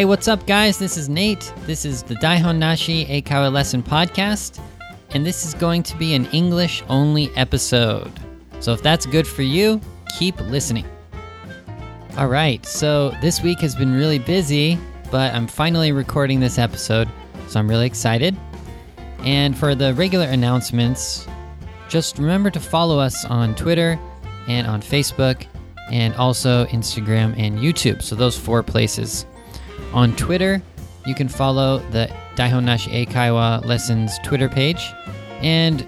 Hey, what's up, guys? This is Nate. This is the Daihon Nashi Eikaiwa Lesson Podcast, and this is going to be an English only episode. So if that's good for you, keep listening. All right, so this week has been really busy, but I'm finally recording this episode, so I'm really excited. And for the regular announcements, just remember to follow us on Twitter and on Facebook and also Instagram and YouTube. So those four places. On Twitter, you can follow the Daihon Nashi Eikaiwa Lessons Twitter page, and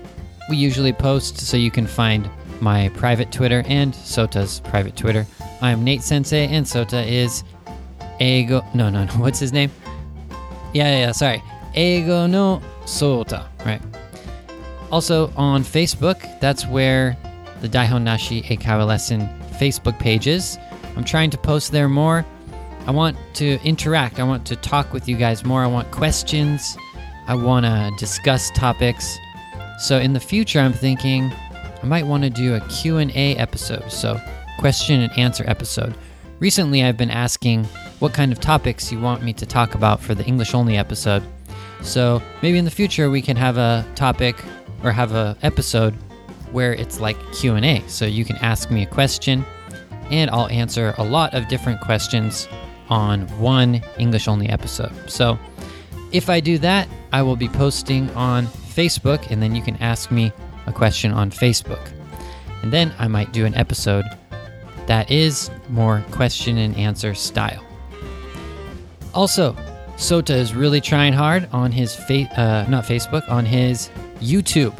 we usually post so you can find my private Twitter and Sota's private Twitter. I am Nate Sensei, and Sota is Ego. No, no, no. What's his name? Yeah, yeah, yeah sorry. Eigo no Sota, right? Also on Facebook, that's where the Daihon Nashi Eikaiwa Lesson Facebook page is. I'm trying to post there more. I want to interact. I want to talk with you guys more. I want questions. I want to discuss topics. So in the future, I'm thinking I might want to do a Q&A episode. So question and answer episode. Recently, I've been asking what kind of topics you want me to talk about for the English only episode. So maybe in the future we can have a topic or have a episode where it's like Q&A. So you can ask me a question and I'll answer a lot of different questions on one English only episode. So if I do that, I will be posting on Facebook, and then you can ask me a question on Facebook. And then I might do an episode that is more question and answer style. Also, Sota is really trying hard on his fa- uh, not Facebook, on his YouTube.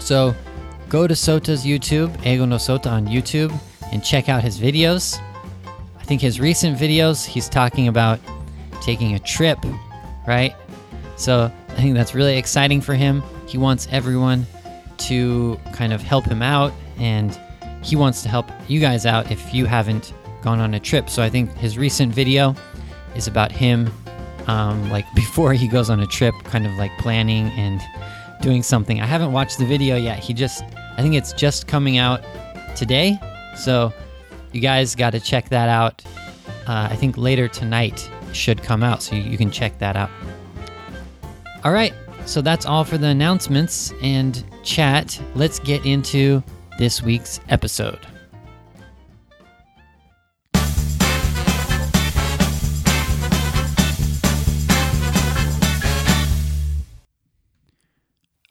So go to Sota's YouTube, Eigo no Sota on YouTube, and check out his videos. Think his recent videos, he's talking about taking a trip, right? So I think that's really exciting for him. He wants everyone to kind of help him out, and he wants to help you guys out if you haven't gone on a trip. So I think his recent video is about him, um, like before he goes on a trip, kind of like planning and doing something. I haven't watched the video yet. He just, I think it's just coming out today. So you guys got to check that out. Uh, I think later tonight should come out, so you, you can check that out. All right, so that's all for the announcements and chat. Let's get into this week's episode.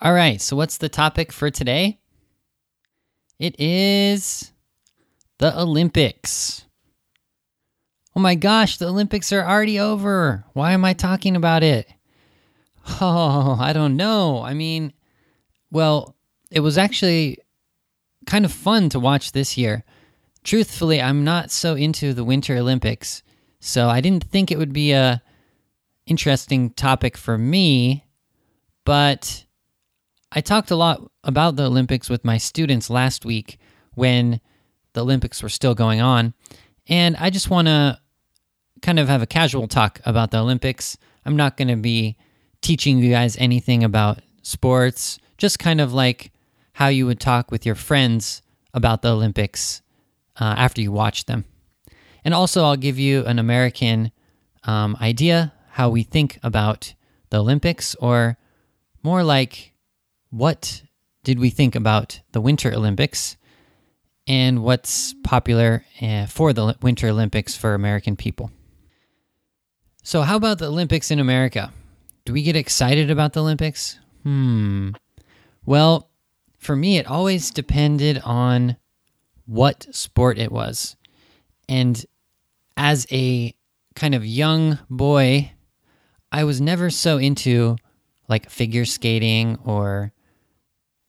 All right, so what's the topic for today? It is the Olympics. Oh my gosh, the Olympics are already over. Why am I talking about it? Oh, I don't know. I mean, well, it was actually kind of fun to watch this year. Truthfully, I'm not so into the Winter Olympics, so I didn't think it would be a interesting topic for me, but I talked a lot about the Olympics with my students last week when the Olympics were still going on. And I just want to kind of have a casual talk about the Olympics. I'm not going to be teaching you guys anything about sports, just kind of like how you would talk with your friends about the Olympics uh, after you watch them. And also, I'll give you an American um, idea how we think about the Olympics, or more like what did we think about the Winter Olympics and what's popular uh, for the Winter Olympics for American people. So, how about the Olympics in America? Do we get excited about the Olympics? Hmm. Well, for me, it always depended on what sport it was. And as a kind of young boy, I was never so into like figure skating or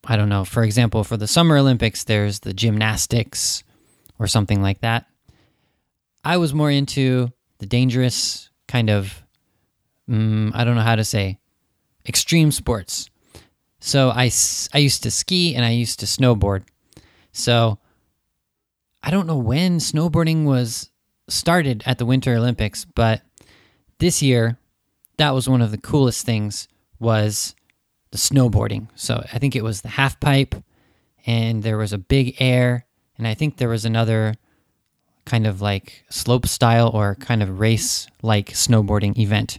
I don't know, for example, for the Summer Olympics, there's the gymnastics or something like that. I was more into the dangerous kind of, um, I don't know how to say, extreme sports. So I, I used to ski and I used to snowboard. So I don't know when snowboarding was started at the Winter Olympics, but this year, that was one of the coolest things was the snowboarding. So I think it was the half pipe, and there was a big air, and I think there was another kind of like slope style or kind of race like snowboarding event.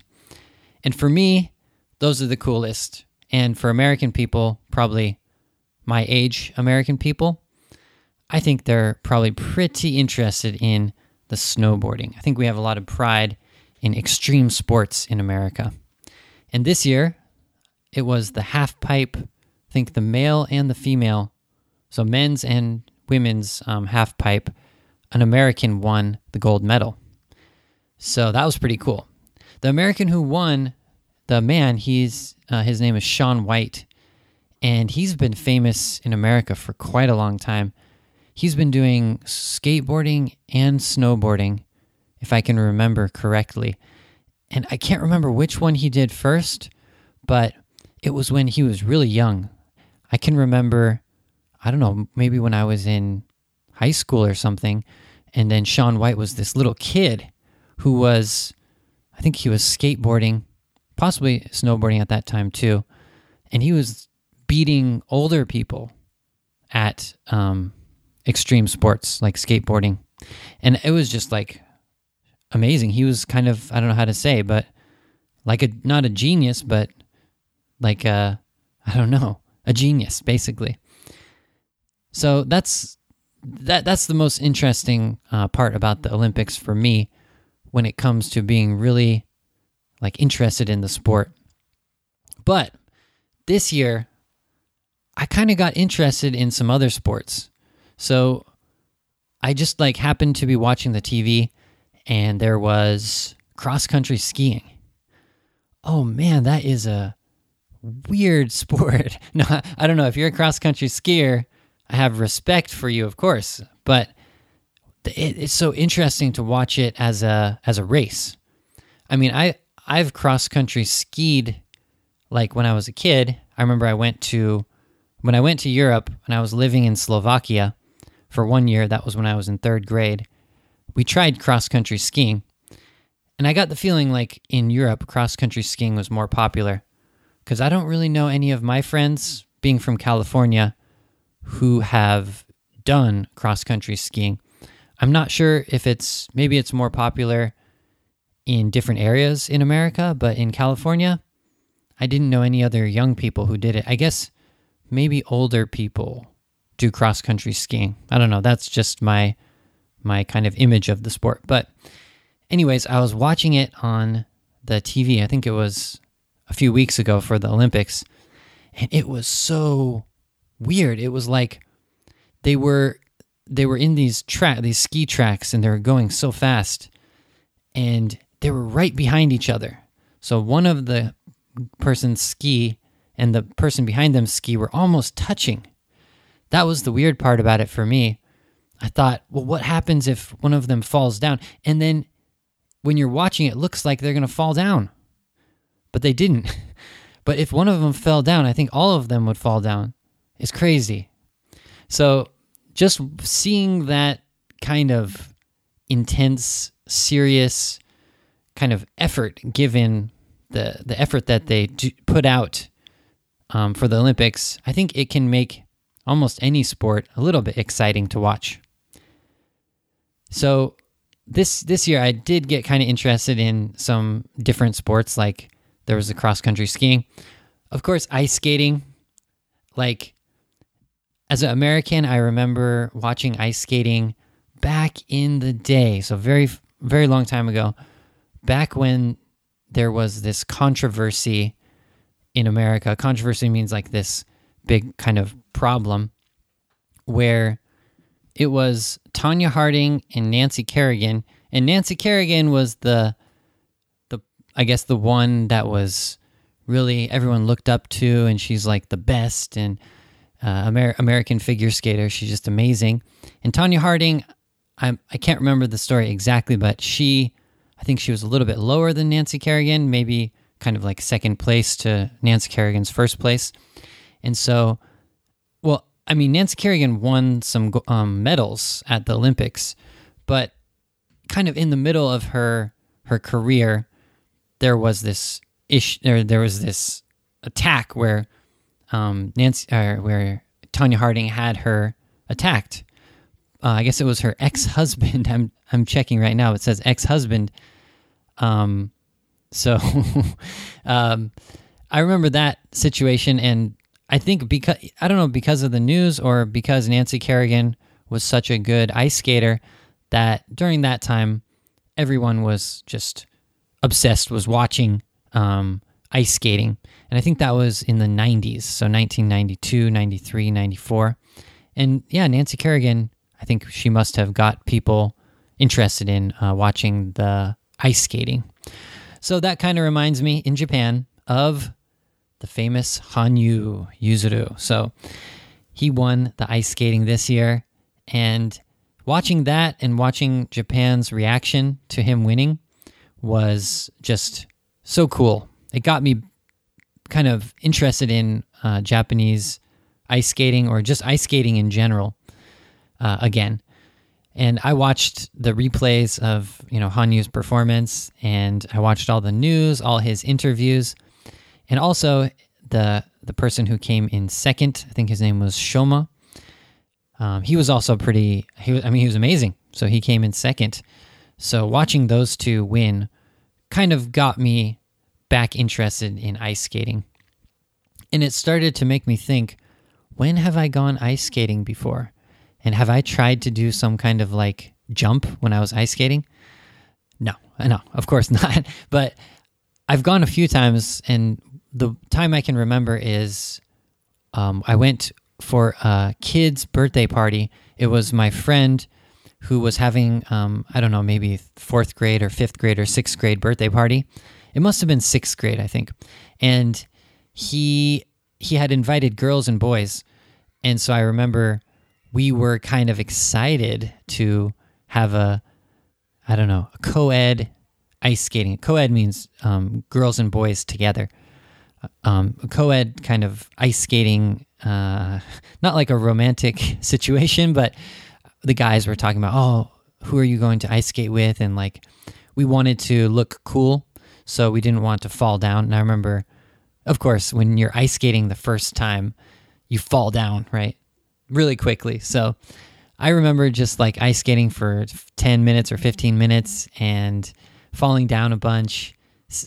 And for me, those are the coolest. And for American people, probably my age American people, I think they're probably pretty interested in the snowboarding. I think we have a lot of pride in extreme sports in America. And this year, it was the half pipe, I think the male and the female, so men's and women's um, half pipe, an American won the gold medal. So that was pretty cool. The American who won, the man, he's uh, his name is Shaun White, and he's been famous in America for quite a long time. He's been doing skateboarding and snowboarding, if I can remember correctly. And I can't remember which one he did first, but it was when he was really young. I can remember, I don't know, maybe when I was in high school or something. And then Shaun White was this little kid who was, I think he was skateboarding, possibly snowboarding at that time too. And he was beating older people at um, extreme sports like skateboarding. And it was just like amazing. He was kind of, I don't know how to say, but like a, not a genius, but like a, I don't know, a genius basically. So that's, that, that's the most interesting uh, part about the Olympics for me when it comes to being really like interested in the sport. But this year, I kind of got interested in some other sports. So I just like happened to be watching the TV and there was cross country skiing. Oh man, that is a weird sport. no, I don't know. If you're a cross country skier, I have respect for you, of course, but it, it's so interesting to watch it as a as a race. I mean, I I've cross country skied like when I was a kid. I remember I went to when I went to Europe and I was living in Slovakia for one year. That was when I was in third grade. We tried cross country skiing, and I got the feeling like in Europe, cross country skiing was more popular because I don't really know any of my friends, being from California, who have done cross country skiing. I'm not sure if it's maybe it's more popular in different areas in America, but in California, I didn't know any other young people who did it. I guess maybe older people do cross country skiing. I don't know. That's just my my kind of image of the sport. But anyways, I was watching it on the TV. I think it was a few weeks ago for the Olympics, and it was so weird. It was like they were they were in these track these ski tracks and they were going so fast and they were right behind each other. So one of the person's ski and the person behind them ski were almost touching. That was the weird part about it for me. I thought, well, what happens if one of them falls down? And then when you're watching, it looks like they're going to fall down, but they didn't. but if one of them fell down, I think all of them would fall down. It's crazy. So just seeing that kind of intense, serious kind of effort given the the effort that they put out um, for the Olympics, I think it can make almost any sport a little bit exciting to watch. So this this year I did get kind of interested in some different sports like there was a cross country skiing. Of course, ice skating. Like as an American, I remember watching ice skating back in the day, so very very long time ago, back when there was this controversy in America. Controversy means like this big kind of problem where it was Tonya Harding and Nancy Kerrigan, and Nancy Kerrigan was the the I guess the one that was really everyone looked up to, and she's like the best and uh, Amer- American figure skater. She's just amazing. And Tonya Harding, I I can't remember the story exactly, but she I think she was a little bit lower than Nancy Kerrigan, maybe kind of like second place to Nancy Kerrigan's first place. And so, well, I mean, Nancy Kerrigan won some um, medals at the Olympics, but kind of in the middle of her her career, there was this issue. There, there was this attack where um, Nancy, uh, where Tonya Harding had her attacked uh, I guess it was her ex husband. I'm I'm checking right now. It says ex husband. Um, so, um, I remember that situation, and I think because I don't know because of the news or because Nancy Kerrigan was such a good ice skater that during that time everyone was just obsessed was watching um, ice skating. And i think that was in the 90s so 1992 93 94 and yeah nancy kerrigan i think she must have got people interested in uh, watching the ice skating. So that kind of reminds me in japan of the famous hanyu yuzuru. So he won the ice skating this year and watching that and watching Japan's reaction to him winning was just so cool. It got me kind of interested in uh, Japanese ice skating or just ice skating in general uh, again. And I watched the replays of you know Hanyu's performance, and I watched all the news, all his interviews, and also the the person who came in second. I think his name was Shoma. Um, he was also pretty. He was, I mean, he was amazing. So he came in second. So watching those two win kind of got me back interested in ice skating. And it started to make me think when have I gone ice skating before? And have I tried to do some kind of like jump when I was ice skating? No, no, of course not. But I've gone a few times, and the time I can remember is um, I went for a kid's birthday party. It was my friend who was having, um, I don't know, maybe fourth grade or fifth grade or sixth grade birthday party. It must have been sixth grade, I think. And he he had invited girls and boys, and so I remember we were kind of excited to have a, I don't know, a co-ed ice skating. Co-ed means um, girls and boys together. Um, co-ed kind of ice skating uh, not like a romantic situation, but the guys were talking about, oh, who are you going to ice skate with? And like, we wanted to look cool, so we didn't want to fall down. And I remember, of course, when you're ice skating the first time, you fall down, right? Really quickly. So I remember just like ice skating for 10 minutes or 15 minutes and falling down a bunch.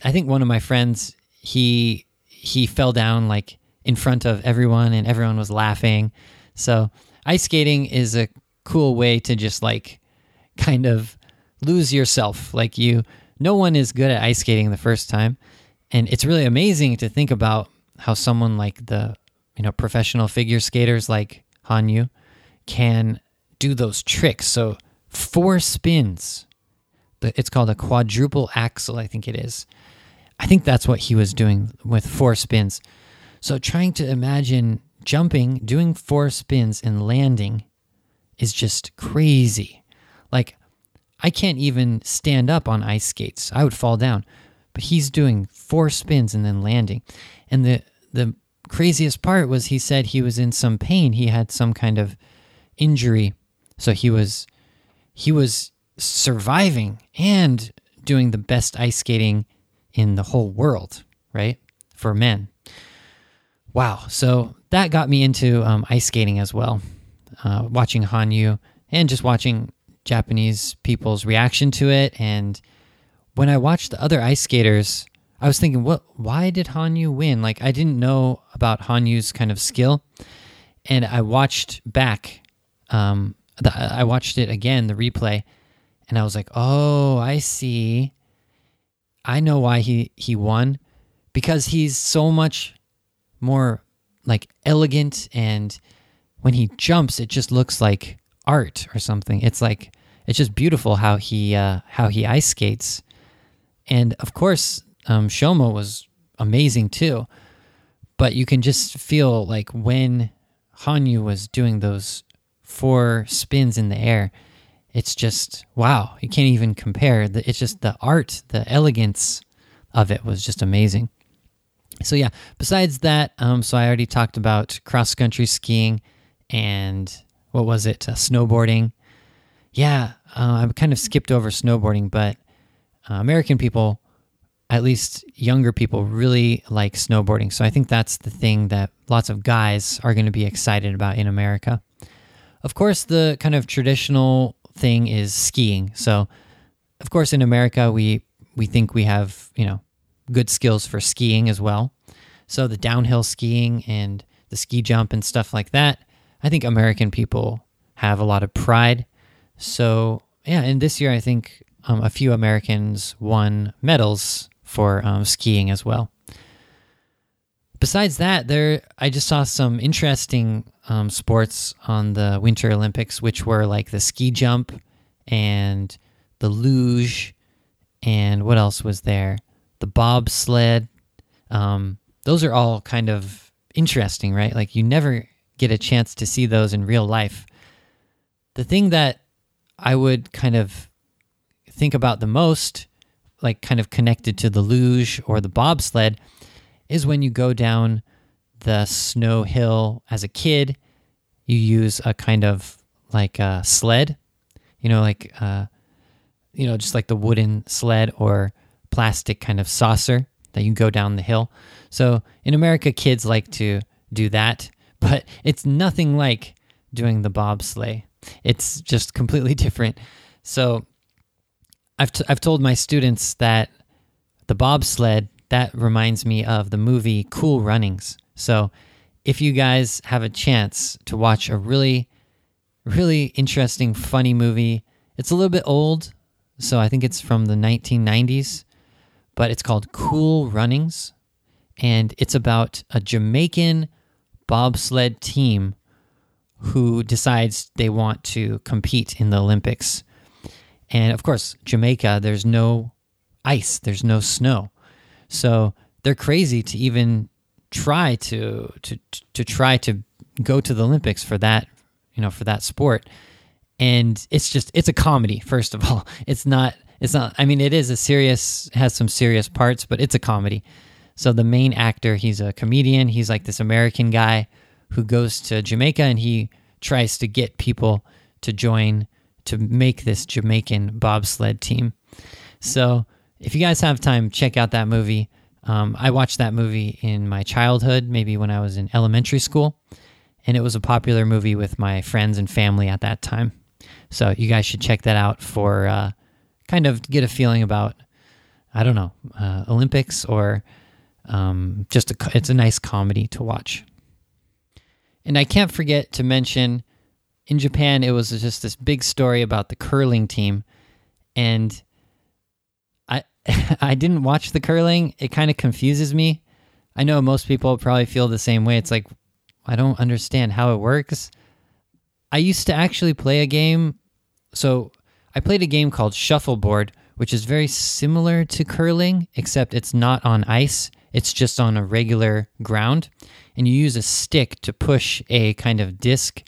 I think one of my friends, he he fell down like in front of everyone and everyone was laughing. So ice skating is a cool way to just like kind of lose yourself. Like you, no one is good at ice skating the first time. And it's really amazing to think about how someone like the, you know, professional figure skaters like Hanyu can do those tricks. So four spins. It's called a quadruple axel, I think it is. I think that's what he was doing with four spins. So trying to imagine jumping, doing four spins, and landing is just crazy. Like, I can't even stand up on ice skates. I would fall down. But he's doing four spins and then landing. And the the craziest part was he said he was in some pain. He had some kind of injury. So he was he was surviving and doing the best ice skating in the whole world, right? For men wow. So that got me into um, ice skating as well, uh, watching Hanyu and just watching Japanese people's reaction to it. And when I watched the other ice skaters, I was thinking, what? Why did Hanyu win? Like I didn't know about Hanyu's kind of skill, and I watched back. Um, the, I watched it again, the replay, and I was like, oh, I see. I know why he he won because he's so much more like elegant and when he jumps it just looks like art or something. It's like it's just beautiful how he uh, how he ice skates. And of course um, shoma was amazing too. But you can just feel like when hanyu was doing those four spins in the air it's just wow you can't even compare. It's just the art the elegance of it was just amazing. So yeah besides that um, so i already talked about cross country skiing and what was it uh, snowboarding yeah uh, i kind of skipped over snowboarding but uh, american people at least younger people really like snowboarding so i think that's the thing that lots of guys are going to be excited about in america of course, the kind of traditional thing is skiing. So, of course, in America, we we think we have you know good skills for skiing as well. So the downhill skiing and the ski jump and stuff like that, I think American people have a lot of pride. So yeah, and this year I think um, a few Americans won medals for um, skiing as well. Besides that, there I just saw some interesting um, sports on the Winter Olympics, which were like the ski jump and the luge, and what else was there? The bobsled. Um, those are all kind of interesting, right? Like you never get a chance to see those in real life. The thing that I would kind of think about the most, like kind of connected to the luge or the bobsled, is when you go down the snow hill as a kid. You use a kind of like a sled, you know, like, uh, you know, just like the wooden sled or plastic kind of saucer that you go down the hill. So in America, kids like to do that, but it's nothing like doing the bobsleigh. It's just completely different. So I've, t- I've told my students that the bobsled, that reminds me of the movie Cool Runnings. So if you guys have a chance to watch a really, really interesting, funny movie, it's a little bit old. So I think it's from the 1990s, but it's called Cool Runnings. And it's about a Jamaican bobsled team who decides they want to compete in the Olympics. And of course, Jamaica, there's no ice, there's no snow. So they're crazy to even try to to to try to go to the Olympics for that, you know, for that sport. And it's just it's a comedy first of all. It's not it's not I mean it is a serious has some serious parts, but it's a comedy. So the main actor, he's a comedian. He's like this American guy who goes to Jamaica and he tries to get people to join to make this Jamaican bobsled team. So if you guys have time, check out that movie. Um, I watched that movie in my childhood, maybe when I was in elementary school, and it was a popular movie with my friends and family at that time. So you guys should check that out for uh, kind of get a feeling about, I don't know, uh, Olympics or um, just a, it's a nice comedy to watch. And I can't forget to mention in Japan, it was just this big story about the curling team. And I I didn't watch the curling. It kind of confuses me. I know most people probably feel the same way. It's like I don't understand how it works. I used to actually play a game. So I played a game called Shuffleboard, which is very similar to curling, except it's not on ice. It's just on a regular ground. And you use a stick to push a kind of disc.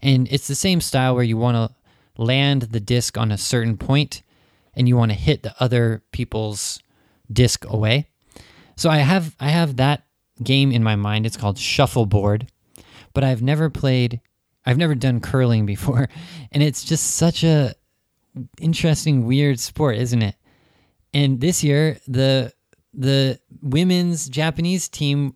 And it's the same style where you want to land the disc on a certain point and you want to hit the other people's disc away. So I have I have that game in my mind. It's called Shuffleboard, but I've never played I've never done curling before, and it's just such a interesting weird sport, isn't it? And this year the the women's Japanese team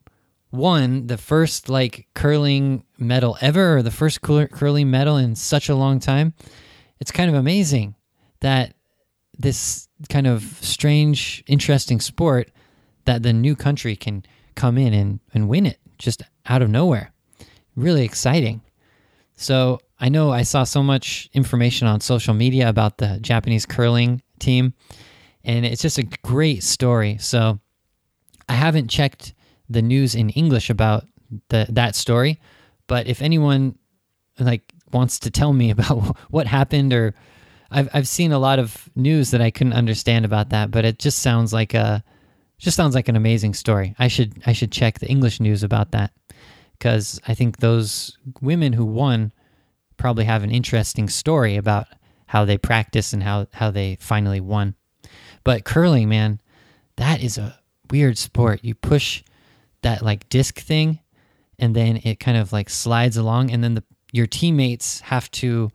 won the first like curling medal ever or the first curling medal in such a long time. It's kind of amazing that this kind of strange, interesting sport that the new country can come in and, and win it just out of nowhere. Really exciting. So I know I saw so much information on social media about the Japanese curling team, and it's just a great story. So I haven't checked the news in English about the, that story, but if anyone like wants to tell me about what happened or I've I've seen a lot of news that I couldn't understand about that, but it just sounds like a just sounds like an amazing story. I should I should check the English news about that because I think those women who won probably have an interesting story about how they practice and how how they finally won. But curling, man, that is a weird sport. You push that like disc thing and then it kind of like slides along and then the your teammates have to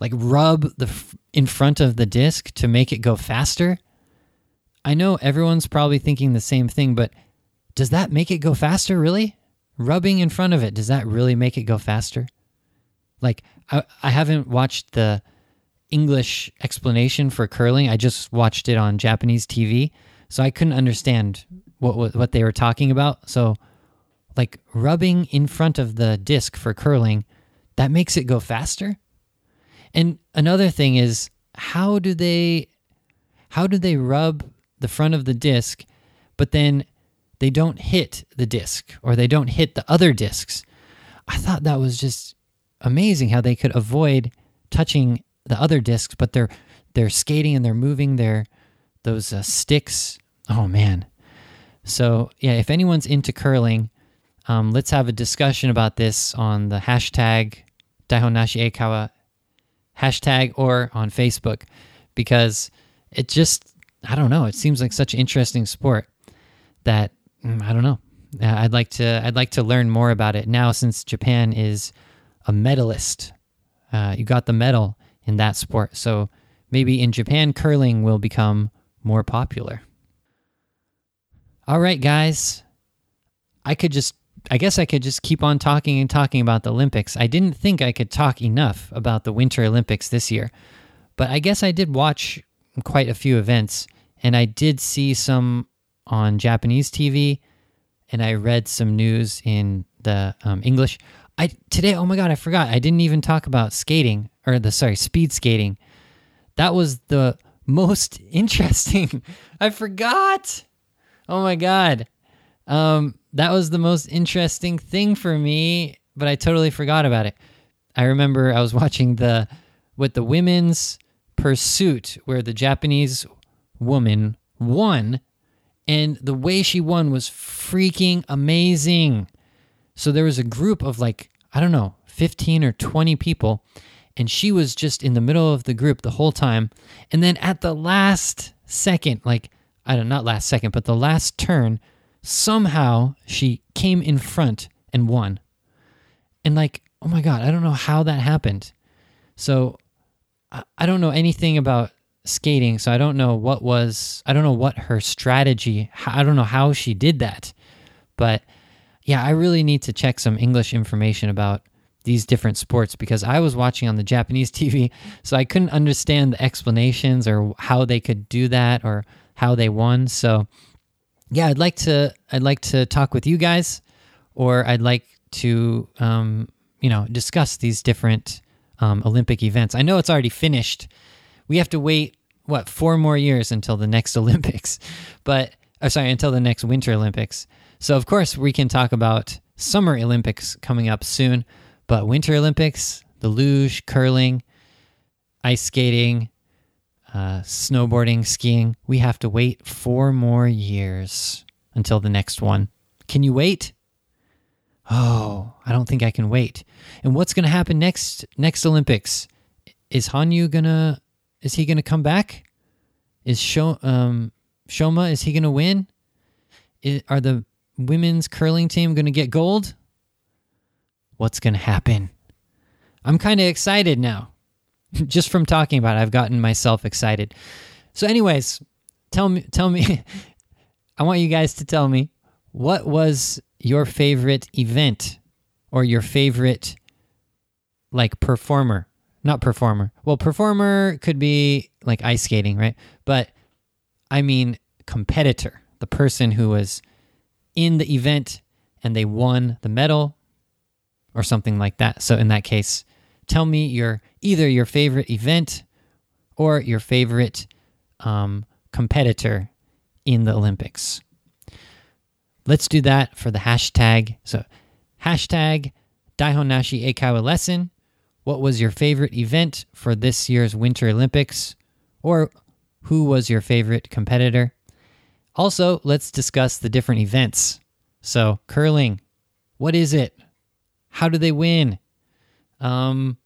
like rub the f- in front of the disc to make it go faster. I know everyone's probably thinking the same thing, but does that make it go faster really? Rubbing in front of it, does that really make it go faster? Like I, I haven't watched the English explanation for curling. I just watched it on Japanese TV, so I couldn't understand what what, what they were talking about. So, like rubbing in front of the disc for curling, that makes it go faster. And another thing is how do they how do they rub the front of the disc, but then they don't hit the disc or they don't hit the other discs? I thought that was just amazing how they could avoid touching the other discs, but they're they're skating and they're moving their those uh, sticks. Oh man! So yeah, if anyone's into curling, um, let's have a discussion about this on the hashtag Daihonnashi Eikaiwa hashtag or on Facebook because it just I don't know. It seems like such an interesting sport that mm, I don't know. I'd like to I'd like to learn more about it now since Japan is a medalist. Uh, you got the medal in that sport, so maybe in Japan curling will become more popular. All right, guys. I could just I guess I could just keep on talking and talking about the Olympics. I didn't think I could talk enough about the Winter Olympics this year, but I guess I did watch quite a few events and I did see some on Japanese TV and I read some news in the um, English. I today, oh my god, I forgot. I didn't even talk about skating or the sorry, speed skating. That was the most interesting. I forgot. Oh my god. Um, that was the most interesting thing for me, but I totally forgot about it. I remember I was watching the with the women's pursuit where the Japanese woman won and the way she won was freaking amazing. So there was a group of like, I don't know, 15 or 20 people and she was just in the middle of the group the whole time. And then at the last second, like I don't not last second, but the last turn, somehow she came in front and won. And like, oh my God, I don't know how that happened. So I, I don't know anything about skating, so I don't know what was, I don't know what her strategy, I don't know how she did that. But yeah, I really need to check some English information about these different sports because I was watching on the Japanese TV, so I couldn't understand the explanations or how they could do that or how they won. So yeah, I'd like to I'd like to talk with you guys, or I'd like to um, you know discuss these different um, Olympic events. I know it's already finished. We have to wait what four more years until the next Olympics, but oh, sorry, until the next Winter Olympics. So of course we can talk about Summer Olympics coming up soon, but Winter Olympics, the luge, curling, ice skating, uh, snowboarding, skiing, we have to wait four more years until the next one. Can you wait? Oh, I don't think I can wait. And what's going to happen next next Olympics? Is Hanyu gonna is he gonna come back? Is Sho, um, Shoma is he gonna win? Is, are the women's curling team gonna get gold? What's gonna happen? I'm kind of excited now just from talking about it, I've gotten myself excited. So, anyways, tell me, tell me, I want you guys to tell me what was your favorite event or your favorite like performer, not performer. Well, performer could be like ice skating, right? But I mean competitor, the person who was in the event and they won the medal or something like that. So, in that case, tell me your either your favorite event or your favorite um, competitor in the Olympics. Let's do that for the hashtag. So, hashtag Daihonnashi Eikaiwa lesson. What was your favorite event for this year's Winter Olympics? Or who was your favorite competitor? Also, let's discuss the different events. So, curling, what is it? How do they win? Um,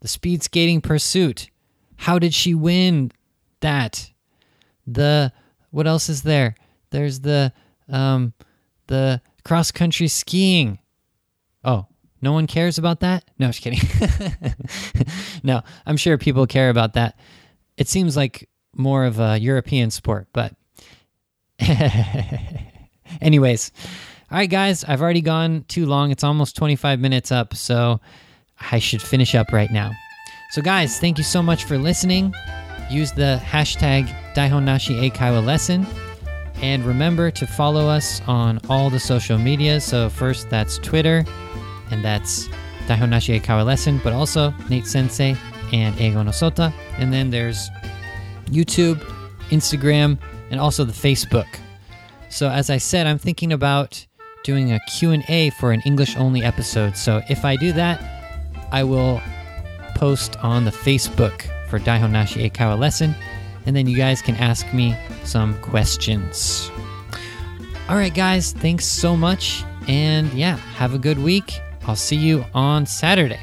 the speed skating pursuit. How did she win that? The what else is there? There's the um, the cross country skiing. Oh, no one cares about that? No, just kidding. no, I'm sure people care about that. It seems like more of a European sport, but anyways. All right, guys, I've already gone too long. It's almost 25 minutes up. So I should finish up right now. So, guys, thank you so much for listening. Use the hashtag Daihonnashi Eikaiwa lesson. And remember to follow us on all the social media. So, first, that's Twitter, and that's Daihonnashi Eikaiwa lesson, but also Nate Sensei and Eigo no Sota. And then there's YouTube, Instagram, and also the Facebook. So as I said, I'm thinking about doing a Q&A for an English only episode. So if I do that, I will post on the Facebook for Daihonnashi Eikaiwa lesson and then you guys can ask me some questions. All right guys, thanks so much and yeah, have a good week. I'll see you on Saturday.